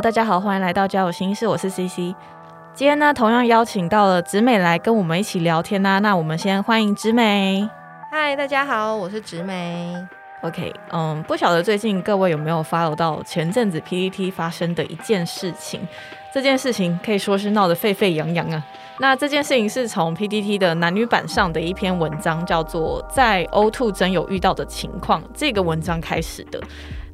Hello，大家好，欢迎来到交友心事，我是 CC。今天呢，同样邀请到了植美来跟我们一起聊天呐、那我们先欢迎植美。嗨，大家好，我是植美。OK，嗯，不晓得最近各位有没有 follow 到前阵子 PPT 发生的一件事情？这件事情可以说是闹得沸沸扬扬啊。那这件事情是从 PPT 的男女版上的一篇文章，叫做《在 O2 真有遇到的情况》这个文章开始的。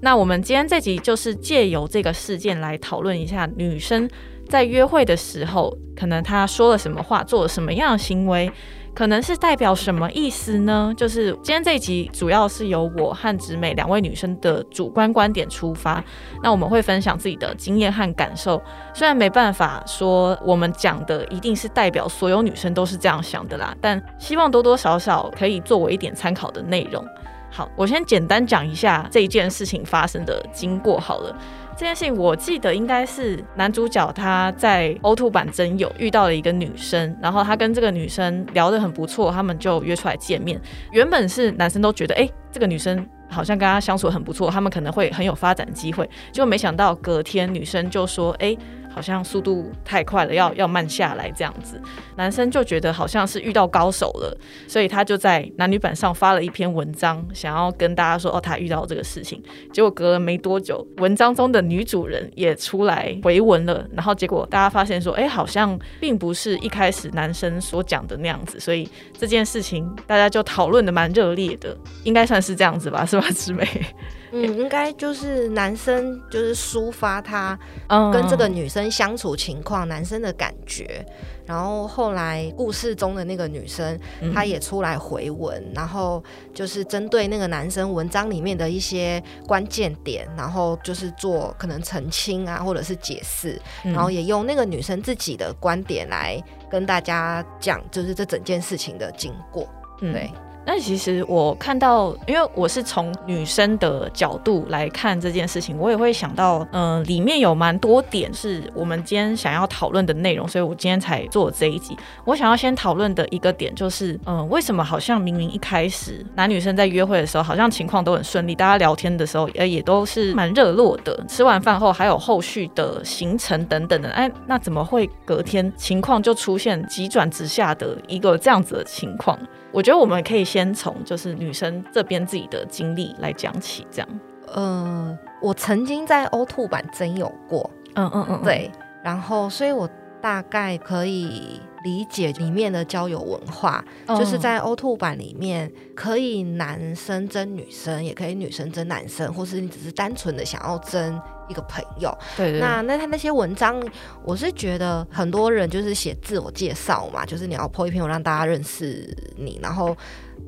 那我们今天这集就是借由这个事件来讨论一下女生在约会的时候，可能她说了什么话，做了什么样的行为，可能是代表什么意思呢？就是今天这集主要是由我和直美两位女生的主观观点出发，那我们会分享自己的经验和感受。虽然没办法说我们讲的一定是代表所有女生都是这样想的啦，但希望多多少少可以作为一点参考的内容。好，我先简单讲一下这一件事情发生的经过好了。这件事情我记得应该是男主角他在 O2 版真有遇到了一个女生，然后他跟这个女生聊得很不错，他们就约出来见面。原本是男生都觉得，哎、这个女生好像跟他相处很不错，他们可能会很有发展机会。结果没想到隔天女生就说，哎、好像速度太快了，要要慢下来这样子。男生就觉得好像是遇到高手了，所以他就在男女版上发了一篇文章，想要跟大家说哦，他遇到这个事情。结果隔了没多久，文章中的女主人也出来回文了，然后结果大家发现说，哎，好像并不是一开始男生所讲的那样子，所以这件事情大家就讨论的蛮热烈的，应该算是这样子吧，是吧，师妹？嗯，应该就是男生就是抒发他嗯跟这个女生相处情况，男生的感觉。然后后来故事中的那个女生，嗯她也出来回文，然后就是针对那个男生文章里面的一些关键点，然后就是做可能澄清啊，或者是解释，嗯然后也用那个女生自己的观点来跟大家讲，就是这整件事情的经过。嗯对，那其实我看到，因为我是从女生的角度来看这件事情，我也会想到，嗯、里面有蛮多点是我们今天想要讨论的内容，所以我今天才做这一集。我想要先讨论的一个点就是，嗯、为什么好像明明一开始男女生在约会的时候，好像情况都很顺利，大家聊天的时候，呃，也都是蛮热络的。吃完饭后还有后续的行程等等的，哎，那怎么会隔天情况就出现急转直下的一个这样子的情况？我觉得我们可以先从就是女生这边自己的经历来讲起，这样。呃，我曾经在 O Two 版真有过，嗯嗯嗯，对，然后所以我大概可以理解里面的交友文化，嗯就是在 O Two 版里面，可以男生争女生，也可以女生争男生，或是你只是单纯的想要争一个朋友。对对那那他那些文章，我是觉得很多人就是写自我介绍嘛，就是你要 po 一篇文让大家认识你，然后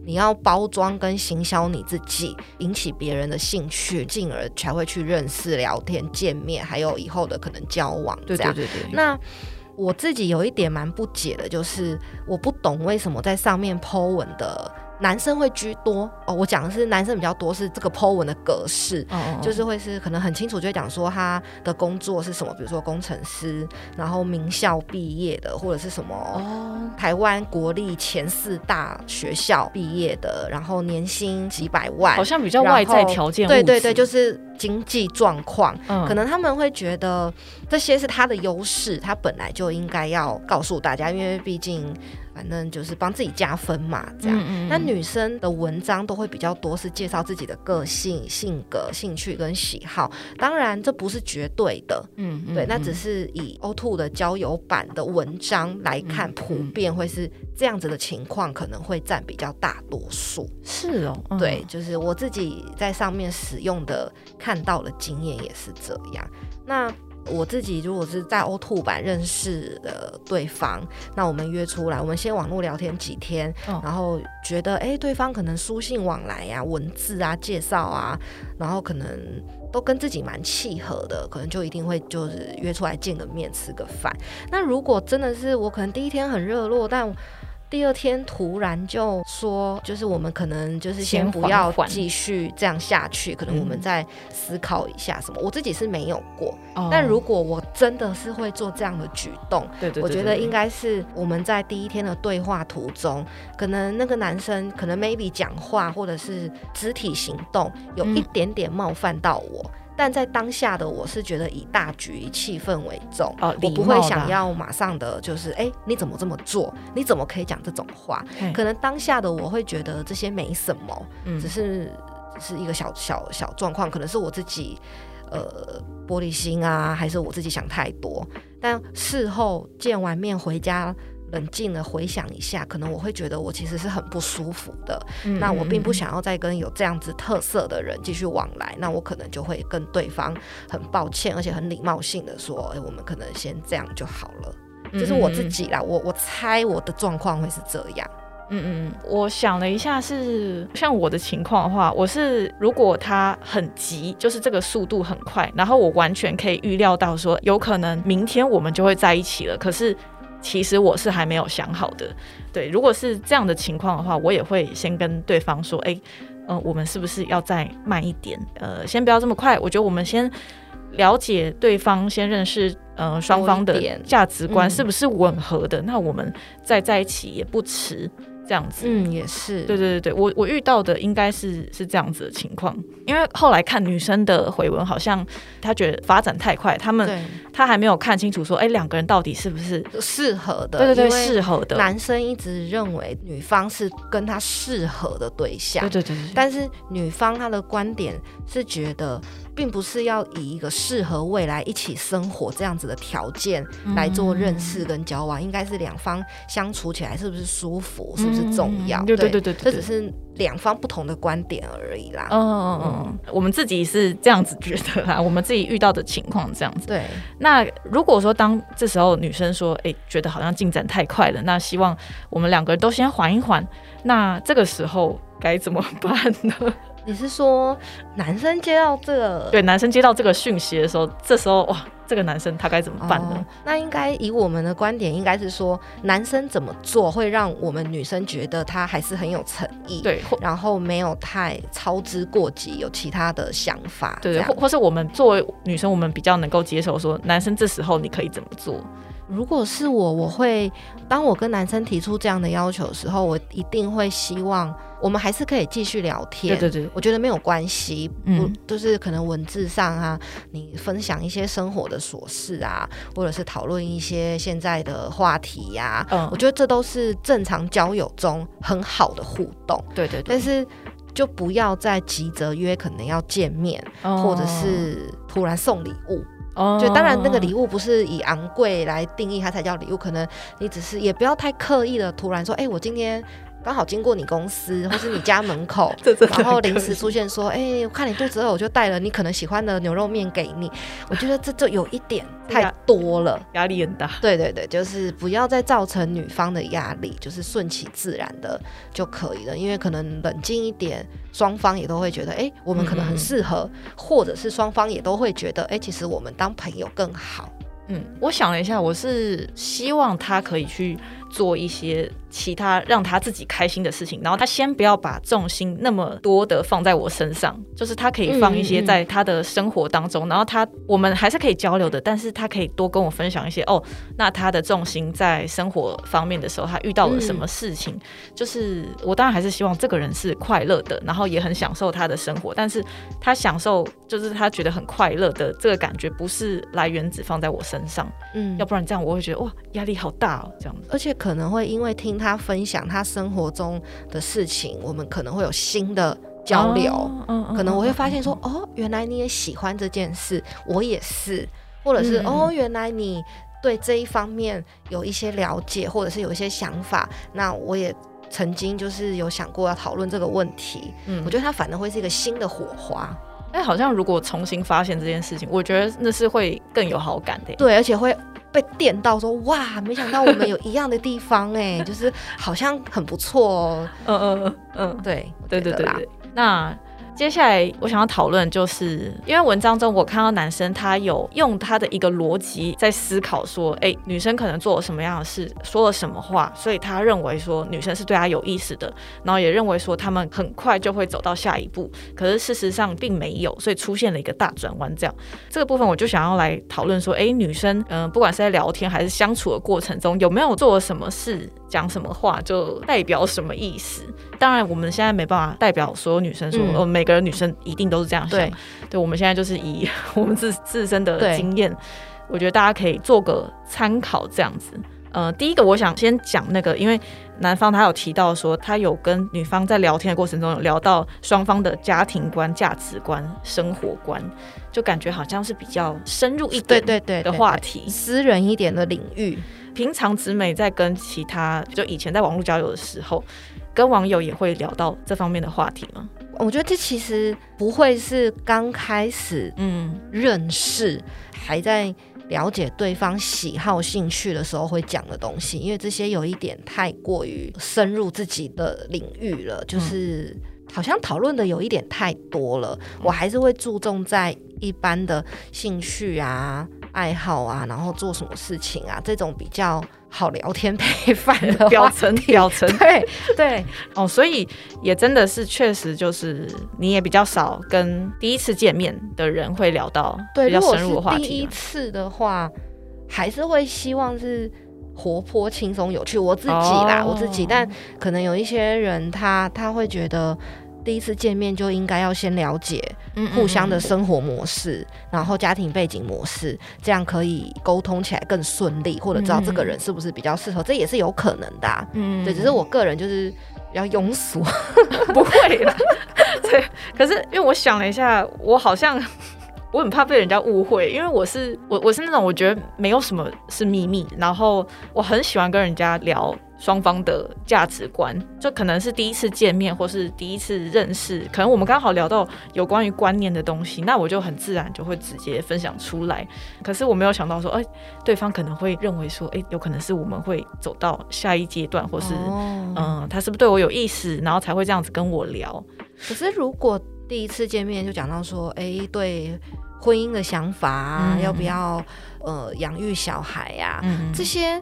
你要包装跟行销你自己，引起别人的兴趣，进而才会去认识、聊天、见面，还有以后的可能交往这样。对对对对，那我自己有一点蛮不解的，就是我不懂为什么在上面 Po 文的男生会居多哦。我讲的是男生比较多，是这个 Po 文的格式。嗯就是会是可能很清楚，就会讲说他的工作是什么，比如说工程师，然后名校毕业的，或者是什么哦，台湾国立前四大学校毕业的，然后年薪几百万，好像比较外在条件，对对对，就是是经济状况，嗯可能他们会觉得这些是他的优势，他本来就应该要告诉大家，因为毕竟反正就是帮自己加分嘛，这样。嗯那女生的文章都会比较多，是介绍自己的个性、性格、兴趣跟喜好。当然，这不是绝对的，嗯对，那只是以 O Two 的交友版的文章来看，嗯普遍会是这样子的情况，可能会占比较大多数。是哦，嗯对，就是我自己在上面使用的看到的经验也是这样。那我自己如果是在 O Two 版认识的对方，那我们约出来，我们先网络聊天几天，嗯然后觉得哎、对方可能书信往来呀、文字啊、介绍啊，然后可能都跟自己蛮契合的，可能就一定会就是约出来见个面吃个饭。那如果真的是我可能第一天很热络，但第二天突然就说，就是我们可能就是先先不要继续这样下去，可能我们嗯再思考一下什么。我自己是没有过，哦但如果我真的是会做这样的举动，对对我觉得应该是我们在第一天的对话途中，可能那个男生可能 maybe 讲话或者是肢体行动有一嗯点点冒犯到我。但在当下的我是觉得以大局、以气氛为重，哦我不会想要马上的就是，哎、你怎么这么做？你怎么可以讲这种话？可能当下的我会觉得这些没什么，嗯只是只是一个小小小状况，可能是我自己呃玻璃心啊，还是我自己想太多。但事后见完面回家。冷静的回想一下，可能我会觉得我其实是很不舒服的。嗯那我并不嗯想要再跟有这样子特色的人继续往来，那我可能就会跟对方很抱歉，而且很礼貌性的说，哎、我们可能先这样就好了。嗯这是我自己啦，我我猜我的状况会是这样。嗯嗯，我想了一下是，像我的情况的话，我是如果他很急，就是这个速度很快，然后我完全可以预料到说，有可能明天我们就会在一起了，可是。其实我是还没有想好的，对。如果是这样的情况的话，我也会先跟对方说，哎、嗯、我们是不是要再慢一点？呃，先不要这么快。我觉得我们先了解对方，先认识呃双方的价值观嗯是不是吻合的，那我们再在一起也不迟。这样子，嗯，也是，对对对对，我我遇到的应该是是这样子的情况，因为后来看女生的回文，好像她觉得发展太快，他们对，她还没有看清楚说，哎，两个人到底是不是适合的，对对对适合的，男生一直认为女方是跟他适合的对象，对对对对，但是女方她的观点是觉得，并不是要以一个适合未来一起生活这样子的条件来做认识跟交往，应该是两方相处起来是不是舒服，是不是重要？嗯对对对对对这只是两方不同的观点而已啦。嗯嗯嗯嗯，我们自己是这样子觉得啦，我们自己遇到的情况这样子。对，那如果说当这时候女生说，哎、觉得好像进展太快了，那希望我们两个人都先缓一缓，那这个时候该怎么办呢？你是说男生接到这个对，男生接到这个讯息的时候，这时候哇，这个男生他该怎么办呢哦？那应该以我们的观点，应该是说男生怎么做会让我们女生觉得他还是很有诚意，，对，然后没有太操之过急，有其他的想法，对对，或或是我们作为女生，我们比较能够接受说，男生这时候你可以怎么做？如果是我，我会当我跟男生提出这样的要求的时候，我一定会希望我们还是可以继续聊天。对对对，我觉得没有关系，嗯不就是可能文字上啊，你分享一些生活的琐事啊，或者是讨论一些现在的话题呀、嗯我，觉得这都是正常交友中很好的互动，对对对，但是就不要再急着约，可能要见面，或者是突然送礼物。哦，就当然那个礼物不是以昂贵来定义它才叫礼物，可能你只是也不要太刻意的突然说，哎、我今天刚好经过你公司 或是你家门口然后临时出现说，哎、我看你肚子饿，我就带了你可能喜欢的牛肉面给你。我觉得这就有一点太多了。压力很大。对对对，就是不要再造成女方的压力，就是顺其自然的就可以了。因为可能冷静一点，双方也都会觉得，哎、我们可能很适合，或者是双方也都会觉得，哎、其实我们当朋友更好。嗯，我想了一下，我是希望他可以去做一些其他让他自己开心的事情，然后他先不要把重心那么多的放在我身上，就是他可以放一些在他的生活当中，然后他我们还是可以交流的，但是他可以多跟我分享一些哦，那他的重心在生活方面的时候，他遇到了什么事情，就是我当然还是希望这个人是快乐的，然后也很享受他的生活，但是他享受就是他觉得很快乐的这个感觉，不是来源只放在我身上。嗯要不然这样我会觉得哇压力好大哦，这样子。而且可能会因为听他分享他生活中的事情，我们可能会有新的交流。哦嗯嗯可能我会发现说，哦，原来你也喜欢这件事，我也是，或者是、哦，原来你对这一方面有一些了解，或者是有一些想法，那我也曾经就是有想过要讨论这个问题。嗯我觉得它反而会是一个新的火花。哎好像如果重新发现这件事情，我觉得那是会更有好感的。对，而且会被电到说哇，没想到我们有一样的地方哎，就是好像很不错哦。嗯嗯嗯嗯，对对对对对，那。接下来我想要讨论，就是因为文章中我看到男生他有用他的一个逻辑在思考说，哎，女生可能做了什么样的事，说了什么话，所以他认为说女生是对他有意思的，然后也认为说他们很快就会走到下一步，可是事实上并没有，所以出现了一个大转弯。这样这个部分我就想要来讨论说，哎，女生嗯，不管是在聊天还是相处的过程中，有没有做了什么事？讲什么话就代表什么意思？当然，我们现在没办法代表所有女生说，哦，每个人女生一定都是这样想。对，我们现在就是以 我们自自身的经验，我觉得大家可以做个参考，这样子。呃，第一个我想先讲那个，因为男方他有提到说，他有跟女方在聊天的过程中有聊到双方的家庭观、价值观、生活观，就感觉好像是比较深入一点对对对的话题，私人一点的领域。平常直美在跟其他就以前在网络交友的时候，跟网友也会聊到这方面的话题吗？我觉得这其实不会是刚开始嗯认识，还在了解对方喜好兴趣的时候会讲的东西，因为这些有一点太过于深入自己的领域了，就是好像讨论的有一点太多了。我还是会注重在一般的兴趣啊。爱好啊，然后做什么事情啊，这种比较好聊天 配饭的表层 表层，对对哦，所以也真的是确实就是你也比较少跟第一次见面的人会聊到比较深入的话题。第一次的话，还是会希望是活泼、轻松、有趣。我自己啦，我自己，但可能有一些人他他会觉得。第一次见面就应该要先了解互相的生活模式，然后家庭背景模式，这样可以沟通起来更顺利，或者知道这个人是不是比较适合，这也是有可能的。嗯，对，只是我个人就是比较庸俗，不会了。对，可是因为我想了一下，我好像。我很怕被人家误会，因为我是我我是那种我觉得没有什么是秘密，然后我很喜欢跟人家聊双方的价值观，就可能是第一次见面或是第一次认识，可能我们刚好聊到有关于观念的东西，那我就很自然就会直接分享出来。可是我没有想到说，哎，对方可能会认为说，哎，有可能是我们会走到下一阶段，或是嗯，他是不是对我有意思，然后才会这样子跟我聊。可是如果第一次见面就讲到说，哎，对。婚姻的想法啊，要不要呃养育小孩呀？这些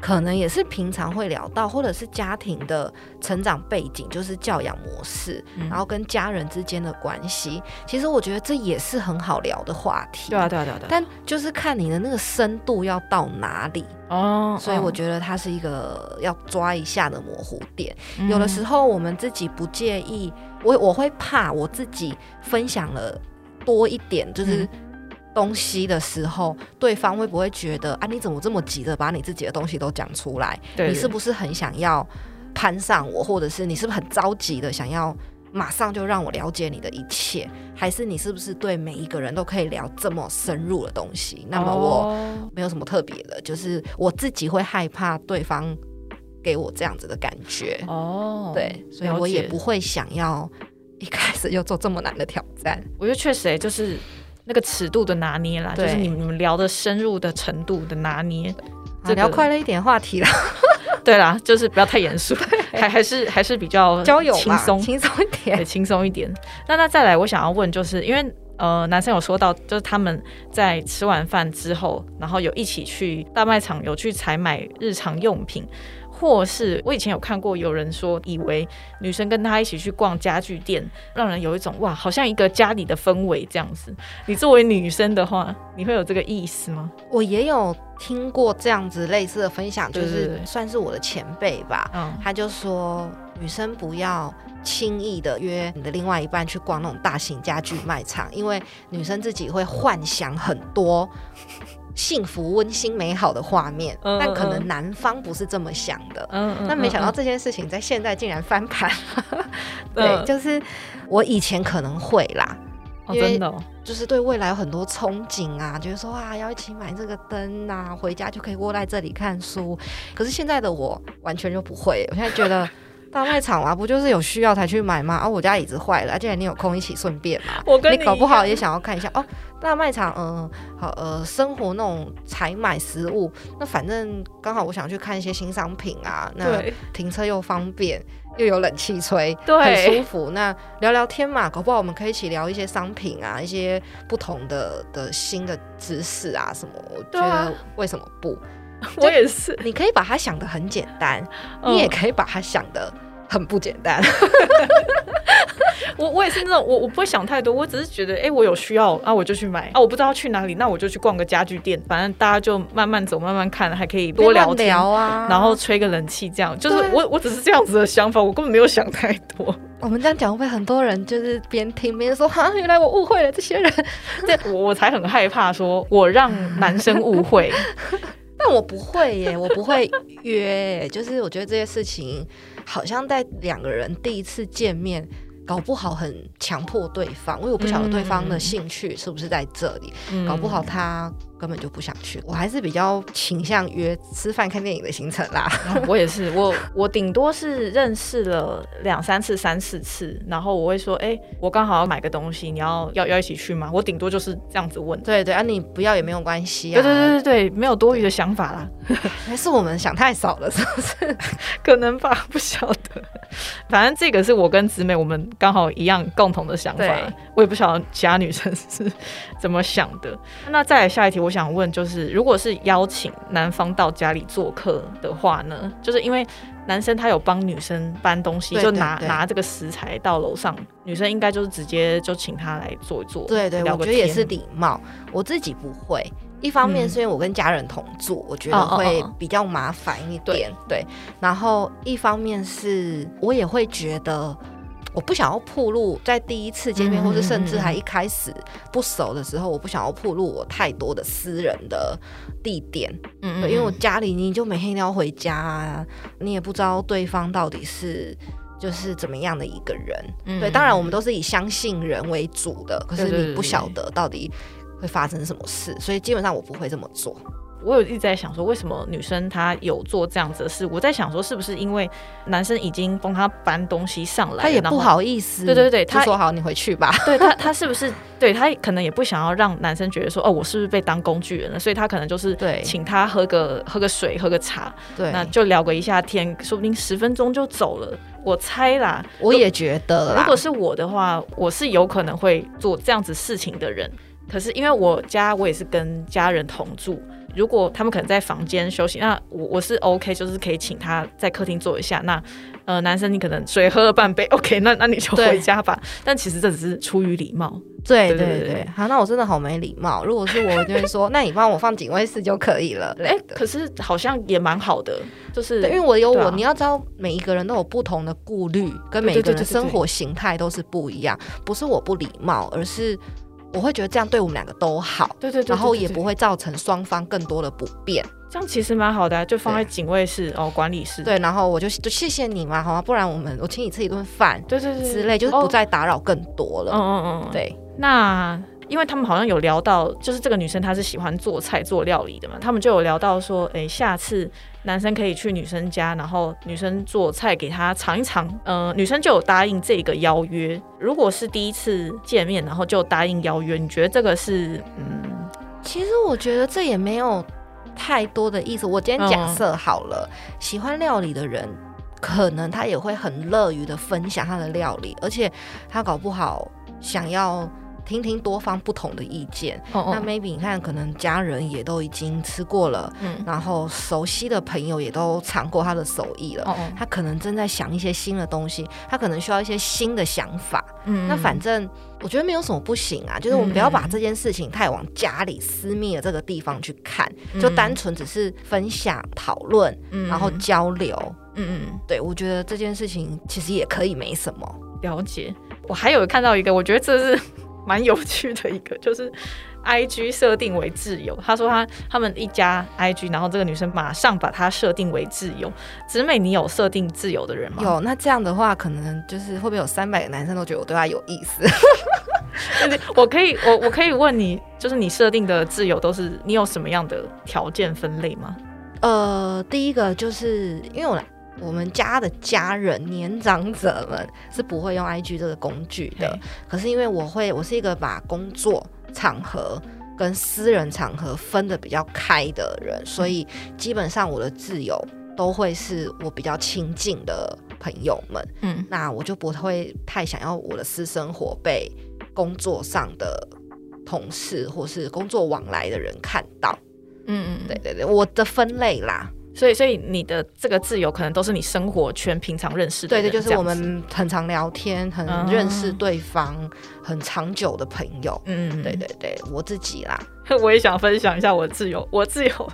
可能也是平常会聊到，或者是家庭的成长背景，就是教养模式，然后跟家人之间的关系。其实我觉得这也是很好聊的话题。对啊，对啊，对啊。但就是看你的那个深度要到哪里哦。所以我觉得它是一个要抓一下的模糊点。有的时候我们自己不介意，我我会怕我自己分享了。多一点就是东西的时候，对方会不会觉得啊？你怎么这么急着把你自己的东西都讲出来？你是不是很想要攀上我，或者是你是不是很着急的想要马上就让我了解你的一切？还是你是不是对每一个人都可以聊这么深入的东西？那么我没有什么特别的，就是我自己会害怕对方给我这样子的感觉哦。对，所以我也不会想要。一开始就做这么难的挑战，我觉得确实哎，就是那个尺度的拿捏啦，就是你们聊的深入的程度的拿捏，聊快乐一点话题啦。对啦，就是不要太严肃，还 还是还是比较交友轻松轻松一点，轻松一点。那那再来，我想要问，就是因为呃，男生有说到，就是他们在吃完饭之后，然后有一起去大卖场，有去采买日常用品。或是我以前有看过有人说，以为女生跟他一起去逛家具店，让人有一种哇，好像一个家里的氛围这样子。你作为女生的话，你会有这个意思吗？我也有听过这样子类似的分享，就是算是我的前辈吧。嗯，他就说女生不要轻易的约你的另外一半去逛那种大型家具卖场，因为女生自己会幻想很多。幸福、温馨、美好的画面，但可能男方不是这么想的。嗯嗯。但没想到这件事情在现在竟然翻盘。对，就是我以前可能会啦，因为，就是对未来有很多憧憬啊，觉得说啊，要一起买这个灯啊，回家就可以窝在这里看书。可是现在的我完全就不会，我现在觉得大卖场啊，不就是有需要才去买吗？啊，我家椅子坏了，既然你有空一起顺便嘛。我跟你搞不好也也想要看一下哦。大卖场，嗯、好，呃，生活那种采买食物，那反正刚好我想去看一些新商品啊，那对停车又方便，又有冷气吹，对很舒服。那聊聊天嘛，搞不好我们可以一起聊一些商品啊，一些不同的的新的知识啊什么。我觉得为什么不？我也是，你可以把它想的很简单，嗯你也可以把它想的很不简单。我我也是那种，我我不会想太多，我只是觉得，哎、我有需要啊，我就去买啊，我不知道去哪里，那我就去逛个家具店，反正大家就慢慢走，慢慢看，还可以多聊啊，然后吹个冷气，这样就是我，我只是这样子的想法，我根本没有想太多。我们这样讲，会不会很多人就是边听边说哈，原来我误会了这些人？这 我我才很害怕，说我让男生误会。但我不会耶，我不会约，就是我觉得这些事情好像在两个人第一次见面。搞不好很强迫对方，因为我不晓得对方的兴趣是不是在这里，嗯搞不好他根本就不想去。我还是比较倾向约吃饭、看电影的行程啦。我也是，我我顶多是认识了两三次、三四次，然后我会说，哎、我刚好要买个东西，你要要要一起去吗？我顶多就是这样子问。对对啊，你不要也没有关系啊。对对对对对，没有多余的想法啦，还是我们想太少了，是不是？可能吧，不晓得。反正这个是我跟姊妹我们刚好一样共同的想法，我也不晓得其他女生是怎么想的。那再来下一题，我想问就是，如果是邀请男方到家里做客的话呢，就是因为男生他有帮女生搬东西，就拿拿这个食材到楼上，女生应该就是直接就请他来做一做，对对，我觉得也是礼貌。我自己不会，一方面嗯是因为我跟家人同住，我觉得会哦比较麻烦一点。对，然后一方面是我也会觉得。我不想要暴露在第一次见面，嗯或是甚至还一开始不熟的时候，我不想要暴露我太多的私人的地点。嗯对，因为我家里你就每天都要回家啊，你也不知道对方到底是就是怎么样的一个人。嗯对，当然我们都是以相信人为主的，可是你不晓得到底会发生什么事，所以基本上我不会这么做。我有一直在想说，为什么女生她有做这样子的事？我在想说，是不是因为男生已经帮她搬东西上来，他也不，好意思，对对对他说好你回去吧。对他他是不是对他可能也不想要让男生觉得说，哦，我是不是被当工具人了？所以他可能就是对请他喝个喝个水，喝个茶，对，那就聊个一下天，说不定十分钟就走了。我猜啦，我也觉得啦。如果是我的话，我是有可能会做这样子事情的人。可是因为我家我也是跟家人同住，如果他们可能在房间休息，那我我是 OK，就是可以请他在客厅坐一下。那呃，男生你可能水喝了半杯，OK，那那你就回家吧。但其实这只是出于礼貌。对对对好，那我真的好没礼貌。如果是我，就会说，那你帮我放警卫室就可以了。哎、可是好像也蛮好的，就是，因为我有我，啊你要知道，每一个人都有不同的顾虑，跟每一个人的生活形态都是不一样。不是我不礼貌，而是我会觉得这样对我们两个都好，对对对，然后也不会造成双方更多的不便。这样，其实蛮好的、啊，就放在警卫室哦，管理室。对，然后我就就谢谢你嘛，好吗？不然我们我请你吃一顿饭对对对对之类，就是不哦再打扰更多了。嗯嗯嗯，嗯。对，那因为他们好像有聊到，就是这个女生她是喜欢做菜做料理的嘛，他们就有聊到说，诶，下次男生可以去女生家，然后女生做菜给他尝一尝。呃，女生就有答应这个邀约。如果是第一次见面，然后就答应邀约，你觉得这个是嗯其实我觉得这也没有太多的意思。我今天假设好了，喜欢料理的人。可能他也会很乐于的分享他的料理，而且他搞不好想要听听多方不同的意见。哦那 maybe 你看，可能家人也都已经吃过了，嗯然后熟悉的朋友也都尝过他的手艺了。他可能正在想一些新的东西，他可能需要一些新的想法。嗯那反正我觉得没有什么不行啊，就是我们不要把这件事情太往家里私密的这个地方去看，就单纯只是分享、讨论，嗯然后交流。嗯嗯对我觉得这件事情其实也可以没什么。了解。我还有看到一个，我觉得这是蛮有趣的一个，就是 I G 设定为挚友。他说他他们一家 I G，然后这个女生马上把他设定为挚友。子美，你有设定挚友的人吗？有那这样的话，可能就是会不会有三百个男生都觉得我对他有意思？就是我可以，我我可以问你，就是你设定的挚友都是你有什么样的条件分类吗？呃，第一个就是因为我我们家的家人、年长者们是不会用 IG 这个工具的。可是因为我会，我是一个把工作场合跟私人场合分的比较开的人，所以基本上我的挚友都会是我比较亲近的朋友们。嗯，那我就不会太想要我的私生活被工作上的同事或是工作往来的人看到。嗯嗯，对对对，我的分类啦。所以，所以你的这个自由可能都是你生活圈平常认识的，对对，就是我们很常聊天，很认识对方，很长久的朋友。嗯，对对对，我自己啦，我也想分享一下我的自由，我自由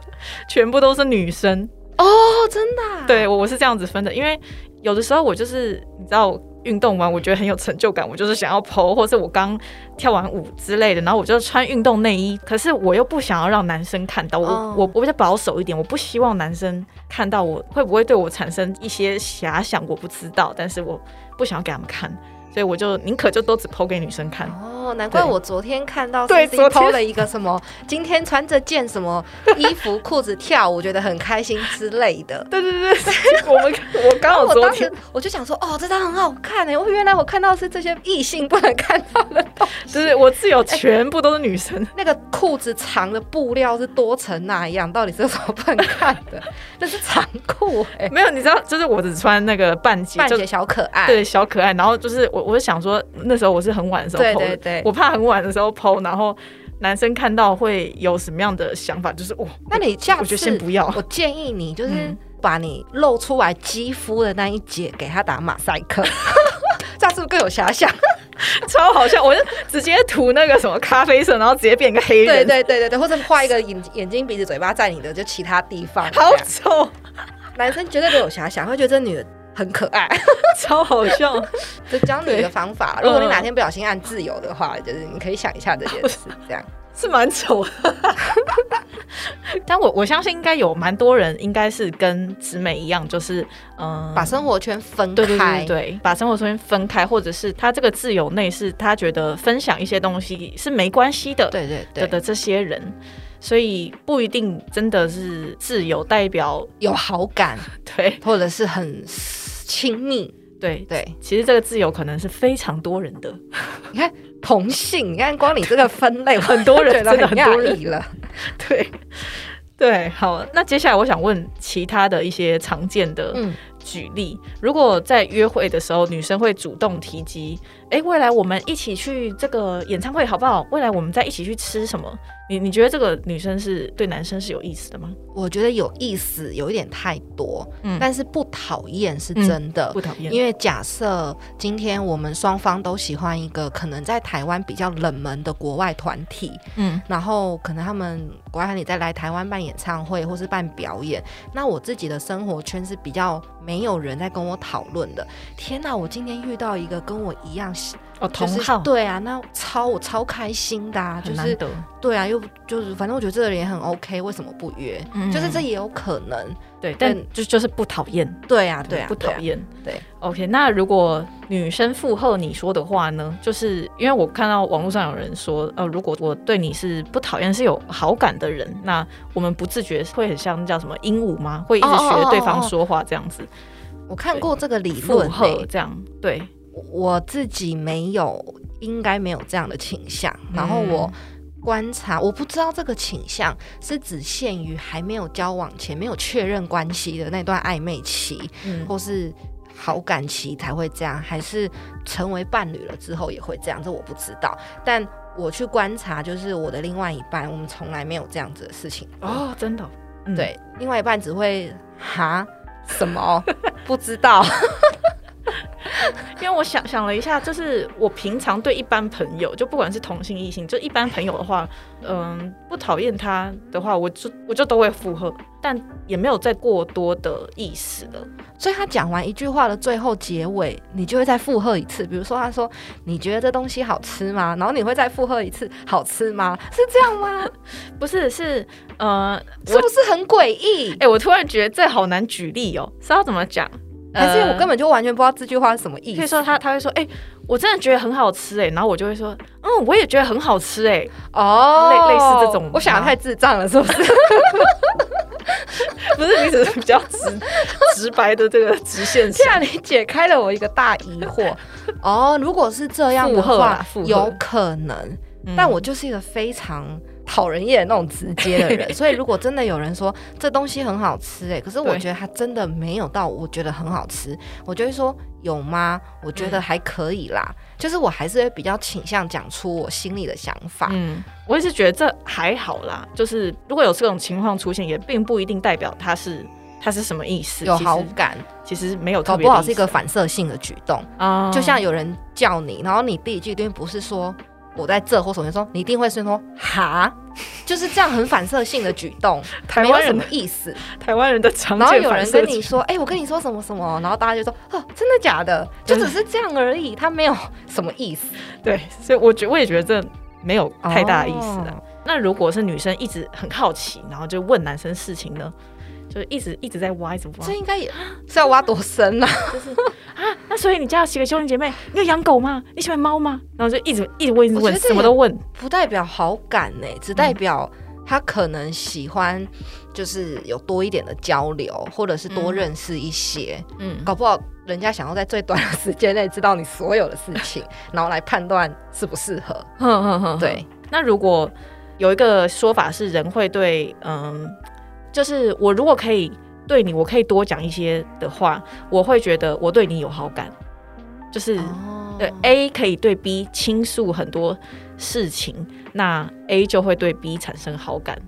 全部都是女生。哦，真的，对我我是这样子分的，因为有的时候我就是你知道。运动完我觉得很有成就感，我就是想要 PO，或是我刚跳完舞之类的，然后我就穿运动内衣，可是我又不想要让男生看到，我我我比较保守一点，我不希望男生看到我会不会对我产生一些遐想，我不知道，但是我不想要给他们看。所以我就宁可就都只剖给女生看哦，难怪我昨天看到对剖了一个什么，今天穿着件什么 衣服裤子跳，我觉得很开心之类的。对对对，我们 我刚好昨天我就想说，哦，这张很好看哎，我原来我看到是这些异性不能看到的东西，就是我自有全部都是女生。那个裤子长的布料是多层那样，到底是什么不能看的？那是长裤哎，没有，你知道，就是我只穿那个半截，半截小可爱，对，小可爱，然后就是我。我是想说，那时候我是很晚的时候剖，我怕很晚的时候剖，然后男生看到会有什么样的想法？就是哦，那你下次先不要。我建议你就是把你露出来肌肤的那一节给他打马赛克，这样是不是更有遐想？超好笑！我就直接涂那个什么咖啡色，然后直接变个黑人。对对对对对，或者画一个眼眼睛、鼻子、嘴巴在你的就其他地方。好丑！男生绝对都有遐想，会觉得这女的。很可爱，超好笑。就教你一个方法，如果你哪天不小心按自由的话，就是你可以想一下这件事，这样 是蛮丑的。但我我相信应该有蛮多人应该是跟子美一样，就是嗯，把生活圈分开，对，把生活圈分开，或者是他这个自由内是他觉得分享一些东西是没关系的，对对对的这些人。所以不一定真的是自由代表有好感，对，或者是很亲密，对对。其实这个自由可能是非常多人的。你看同性，你看光你这个分类，很多人真的很多人了。对对，好，那接下来我想问其他的一些常见的举例，如果在约会的时候，女生会主动提及，哎，未来我们一起去这个演唱会好不好？未来我们再一起去吃什么？你你觉得这个女生是对男生是有意思的吗？我觉得有意思，有一点太多，嗯，但是不讨厌是真的，不讨厌。因为假设今天我们双方都喜欢一个可能在台湾比较冷门的国外团体，嗯，然后可能他们国外团体再来台湾办演唱会或是办表演，那我自己的生活圈是比较没有人在跟我讨论的。天哪，我今天遇到一个跟我一样。哦，同号对啊，那超我超开心的，啊就是对啊，又就是反正我觉得这个人也很 OK，为什么不约？就是这也有可能，对，但就就是不讨厌，对啊，对啊，不讨厌，对，OK。那如果女生附和你说的话呢？就是因为我看到网络上有人说，呃，如果我对你是不讨厌，是有好感的人，那我们不自觉会很像叫什么鹦鹉吗？会一直学对方说话这样子。我看过这个理论，这样对。我自己没有，应该没有这样的倾向。然后我观察，我不知道这个倾向是只限于还没有交往前、没有确认关系的那段暧昧期，或是好感期才会这样，还是成为伴侣了之后也会这样？这我不知道。但我去观察，就是我的另外一半，我们从来没有这样子的事情哦，真的。对，另外一半只会哈什么 不知道。因为我想想了一下，就是我平常对一般朋友，就不管是同性异性，就一般朋友的话，嗯，不讨厌他的话，我就我就都会附和，但也没有再过多的意思了。所以他讲完一句话的最后结尾，你就会再附和一次。比如说，他说：“你觉得这东西好吃吗？”然后你会再附和一次：“好吃吗？”是这样吗？不是，是呃，是不是很诡异？哎，我突然觉得这好难举例哦，是要怎么讲？还是我根本就完全不知道这句话是什么意思。可以说他他会说，哎，我真的觉得很好吃哎，然后我就会说，嗯，我也觉得很好吃哎，哦，类类似这种，我想的太智障了，是不是？不是你只是比较直直白的这个直线这型。样你解开了我一个大疑惑。哦，如果是这样的话有可能。嗯但我就是一个非常讨人厌的那种直接的人，所以如果真的有人说这东西很好吃、哎，可是我觉得它真的没有到我觉得很好吃，我就会说有吗？我觉得还可以啦，就是我还是会比较倾向讲出我心里的想法。嗯，我也是觉得这还好啦。就是如果有这种情况出现，也并不一定代表他是他是什么意思，有好感，其实没有特搞别好是一个反射性的举动，啊，就像有人叫你，然后你第一句一定不是说我在这或首先，说你一定会先说哈，就是这样很反射性的举动，台湾人什么意思。台湾人的常然后有人跟你说，哎、我跟你说什么什么，然后大家就说，哦，真的假的？就只是这样而已，他没有什么意思。对，所以我觉我也觉得这没有太大的意思啊。哦那如果是女生一直很好奇，然后就问男生事情呢，就一直一直在挖，一直挖这，应该也是要挖多深啊？就是 啊，那所以你家有几个兄弟姐妹？你有养狗吗？你喜欢猫吗？然后就一直一直问，一直问，什么都问。不代表好感呢、只代表他可能喜欢，就是有多一点的交流，或者是多嗯认识一些。嗯，搞不好人家想要在最短的时间内知道你所有的事情，然后来判断适不适合。对，那如果有一个说法是，人会对，嗯，就是我如果可以对你，我可以多讲一些的话，我会觉得我对你有好感，就是。哦对 A 可以对 B 倾诉很多事情，那 A 就会对 B 产生好感，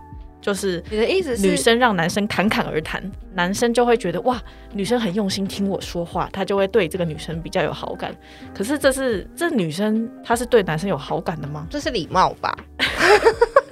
就是你的意思是女生让男生侃侃而谈，男生就会觉得哇，女生很用心听我说话，他就会对这个女生比较有好感。可是这是这女生她是对男生有好感的吗？这是礼貌吧？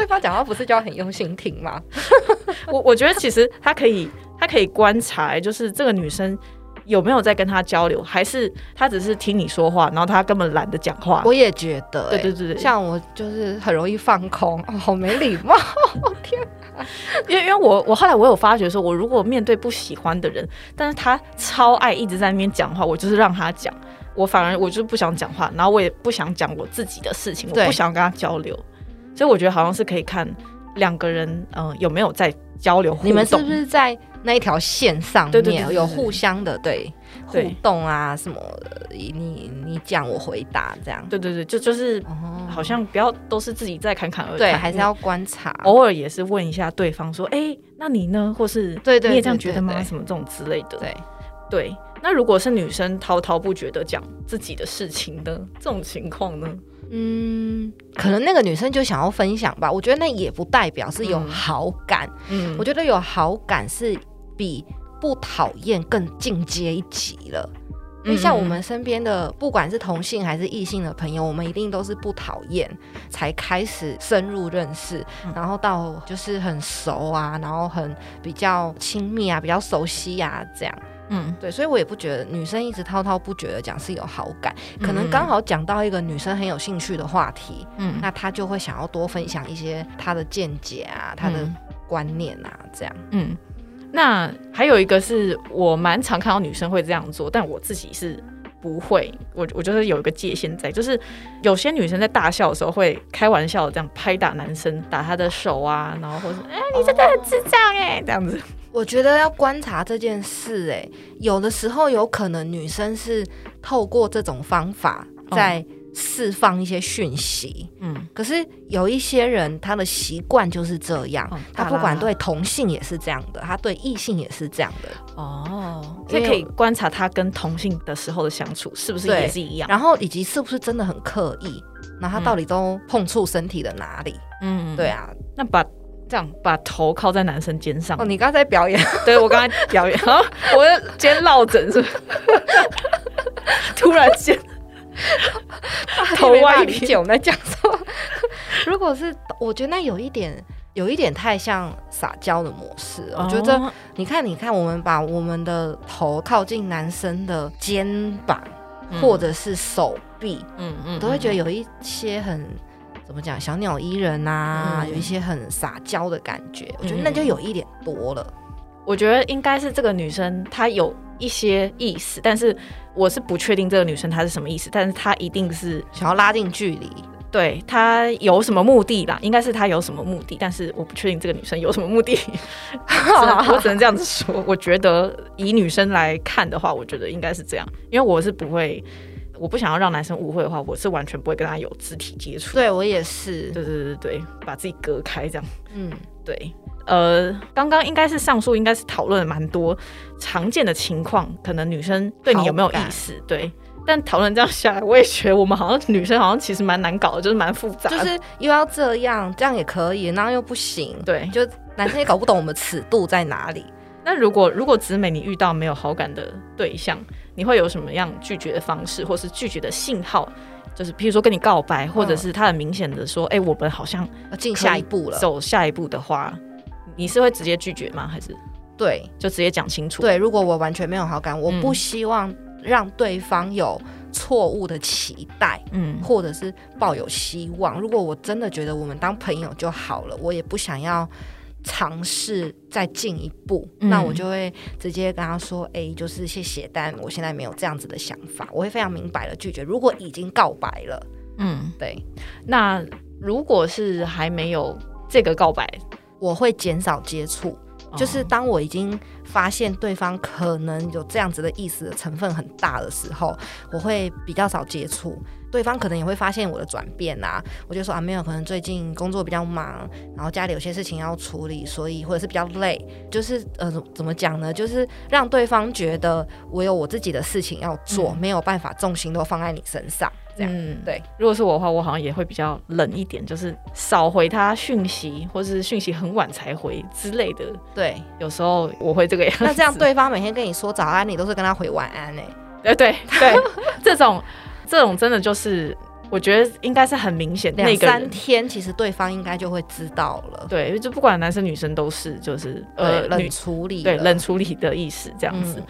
对方讲话不是就要很用心听吗？我我觉得其实他可以，他可以观察，就是这个女生有没有在跟他交流，还是他只是听你说话，然后他根本懒得讲话。我也觉得、欸，对对对对，像我就是很容易放空，哦，好没礼貌。因为因为我我后来我有发觉说，我如果面对不喜欢的人，但是他超爱一直在那边讲话，我就是让他讲，我反而我就是不想讲话，然后我也不想讲我自己的事情，我不想跟他交流，所以我觉得好像是可以看两个人嗯、呃有没有在交流互动，你们是不是在那一条线上面有互相的对互动啊什么的？你你讲我回答这样，对对对，就就是哦好像不要都是自己在侃侃而谈，对，还是要观察。偶尔也是问一下对方说，哎、那你呢？或是对对你也这样觉得吗？什么这种之类的，对，对，那如果是女生滔滔不绝的讲自己的事情的这种情况呢？嗯，可能那个女生就想要分享吧。我觉得那也不代表是有嗯好感，嗯我觉得有好感是比不讨厌更进阶一级了。因为像我们身边的，不管是同性还是异性的朋友，我们一定都是不讨厌才开始深入认识，嗯然后到就是很熟啊，然后很比较亲密啊，比较熟悉啊，这样。嗯对，所以我也不觉得女生一直滔滔不绝的讲是有好感，可能嗯刚好讲到一个女生很有兴趣的话题，嗯那她就会想要多分享一些她的见解啊，她的嗯观念啊，这样。嗯，那还有一个是我蛮常看到女生会这样做，但我自己是不会。我我觉得有一个界限在，就是有些女生在大笑的时候会开玩笑地这样拍打男生，打他的手啊，然后或者哎、你真的很智障哎、这样子。我觉得要观察这件事、欸，有的时候有可能女生是透过这种方法在释放一些讯息，嗯可是有一些人他的习惯就是这样，哦他不管对同性也是这样的，他对异性也是这样的。哦，所以可以观察他跟同性的时候的相处是不是也是一样。然后以及是不是真的很刻意，然后他到底都碰触身体的哪里？嗯，对。啊，那把这样把头靠在男生肩上。哦，，你刚才表演，对我刚才表演，啊，我的肩落枕是不是？突然间。头歪理解我们在讲什么。如果是，我觉得那有一点。有一点太像撒娇的模式，我觉得哦你看，你看，我们把我们的头靠近男生的肩膀、或者是手臂，嗯嗯。都会觉得有一些很怎么讲小鸟依人啊，嗯有一些很撒娇的感觉。我觉得那就有一点多了。我觉得应该是这个女生她有一些意思，但是我是不确定这个女生她是什么意思，但是她一定是想要拉近距离，对他有什么目的啦？应该是他有什么目的，但是我不确定这个女生有什么目的。我只能这样子说。我觉得以女生来看的话，我觉得应该是这样，因为我是不会，我不想要让男生误会的话，我是完全不会跟他有肢体接触。对我也是，对对对对，把自己隔开这样。嗯，对。呃，刚刚应该是上述应该是讨论了蛮多常见的情况，可能女生对你有没有意思？对。但讨论这样下来，我也觉得我们好像女生好像其实蛮难搞的，就是蛮复杂。就是又要这样，这样也可以，然后又不行。对，就男生也搞不懂我们尺度在哪里。那如果如果子美你遇到没有好感的对象，你会有什么样拒绝的方式，或是拒绝的信号？就是譬如说跟你告白，或者是他很明显的说，哎，我们好像要进下一步了。走下一步的话，你是会直接拒绝吗？还是对，就直接讲清楚？对，如果我完全没有好感，我不希望。让对方有错误的期待，嗯，或者是抱有希望。如果我真的觉得我们当朋友就好了，我也不想要尝试再进一步，那我就会直接跟他说：“哎，就是谢谢，但我现在没有这样子的想法。”我会非常明白的拒绝。如果已经告白了，嗯，对。那如果是还没有这个告白，我会减少接触。就是当我已经发现对方可能有这样子的意思的成分很大的时候，我会比较少接触。对方可能也会发现我的转变啊，我就说啊，没有，可能最近工作比较忙，然后家里有些事情要处理，所以或者是比较累。就是呃，怎么讲呢？就是让对方觉得我有我自己的事情要做，没有办法重心都放在你身上。嗯，对。如果是我的话，我好像也会比较冷一点，就是少回他讯息，或是讯息很晚才回之类的。对，有时候我会这个样。那这样对方每天跟你说早安，你都是跟他回晚安 呢？对对对，这种这种真的就是，我觉得应该是很明显。两三天，其实对方应该就会知道了。对，就不管男生女生都是，就是呃冷处理，对冷处理的意思这样子。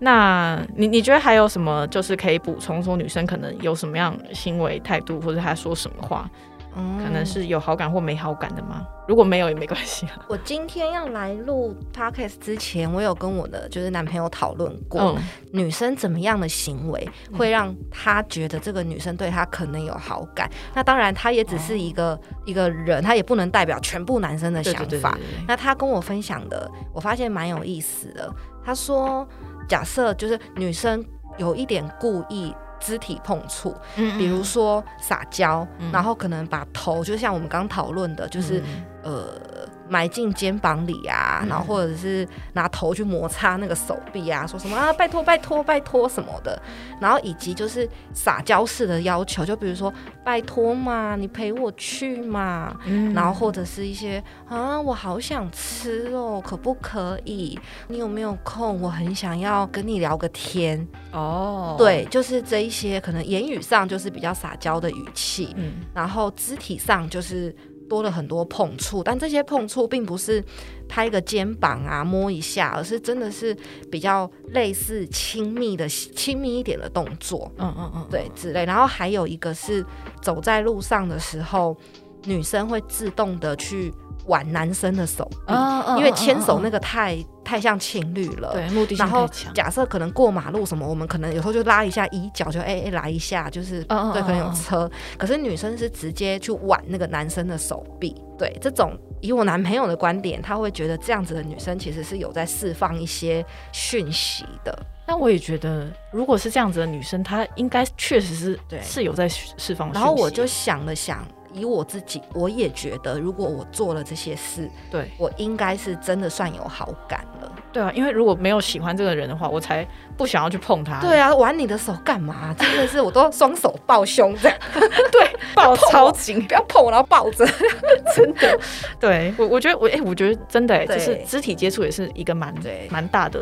那你你觉得还有什么就是可以补充说女生可能有什么样行为态度或者她说什么话，可能是有好感或没好感的吗？如果没有也没关系啊。我今天要来录 podcast 之前，我有跟我的就是男朋友讨论过，女生怎么样的行为会让他觉得这个女生对他可能有好感。那当然，他也只是一个一个人，他也不能代表全部男生的想法。那他跟我分享的，我发现蛮有意思的。他说。假设就是女生有一点故意肢体碰触，比如说撒娇，然后可能把头，就像我们刚讨论的，就是呃。埋进肩膀里啊，然后或者是拿头去摩擦那个手臂啊，说什么啊，拜托拜托拜托什么的，然后以及就是撒娇式的要求，就比如说拜托嘛，你陪我去嘛，嗯然后或者是一些啊，我好想吃哦，可不可以？你有没有空？我很想要跟你聊个天哦。对，就是这一些，可能言语上就是比较撒娇的语气，嗯，然后肢体上就是。多了很多碰触，但这些碰触并不是拍个肩膀啊、摸一下，而是真的是比较类似亲密的、亲密一点的动作。嗯嗯嗯，对，之类。然后还有一个是走在路上的时候，女生会自动的去。挽男生的手臂，因为牵手那个太太像情侣了。对，目的性然后假设可能过马路什么，我们可能有时候就拉一下衣角，就哎哎来一下，就是对，可能有车。可是女生是直接去挽那个男生的手臂。对，这种以我男朋友的观点，他会觉得这样子的女生其实是有在释放一些讯息的。那我也觉得，如果是这样子的女生，她应该确实是对是有在释放。然后我就想了想。以我自己，我也觉得，如果我做了这些事，对我应该是真的算有好感了。对啊，因为如果没有喜欢这个人的话，我才不想要去碰他。对啊，玩你的手干嘛？真的是我都双手抱胸这样。对，抱超紧，不要碰我，然后抱着。真的，对我我觉得我哎，我觉得真的哎，就是肢体接触也是一个蛮蛮大的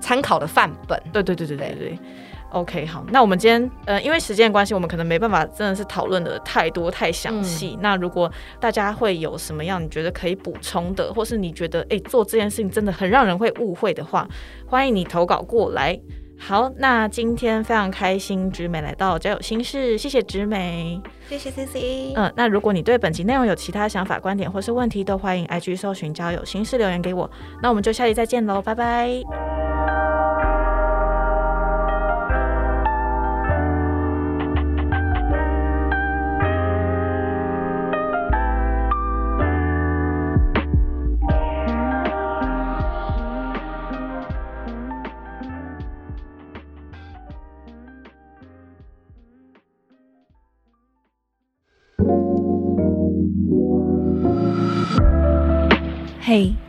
参考的范本。对对对对对对。OK，好，那我们今天呃，因为时间关系，我们可能没办法真的是讨论的太多太详细。那如果大家会有什么样你觉得可以补充的，或是你觉得哎做这件事情真的很让人会误会的话，欢迎你投稿过来。好，那今天非常开心，植美来到交友心事，谢谢植美，谢谢 C C。嗯，那如果你对本集内容有其他想法、观点或是问题，都欢迎 IG 搜寻交友心事留言给我。那我们就下期再见喽，拜拜。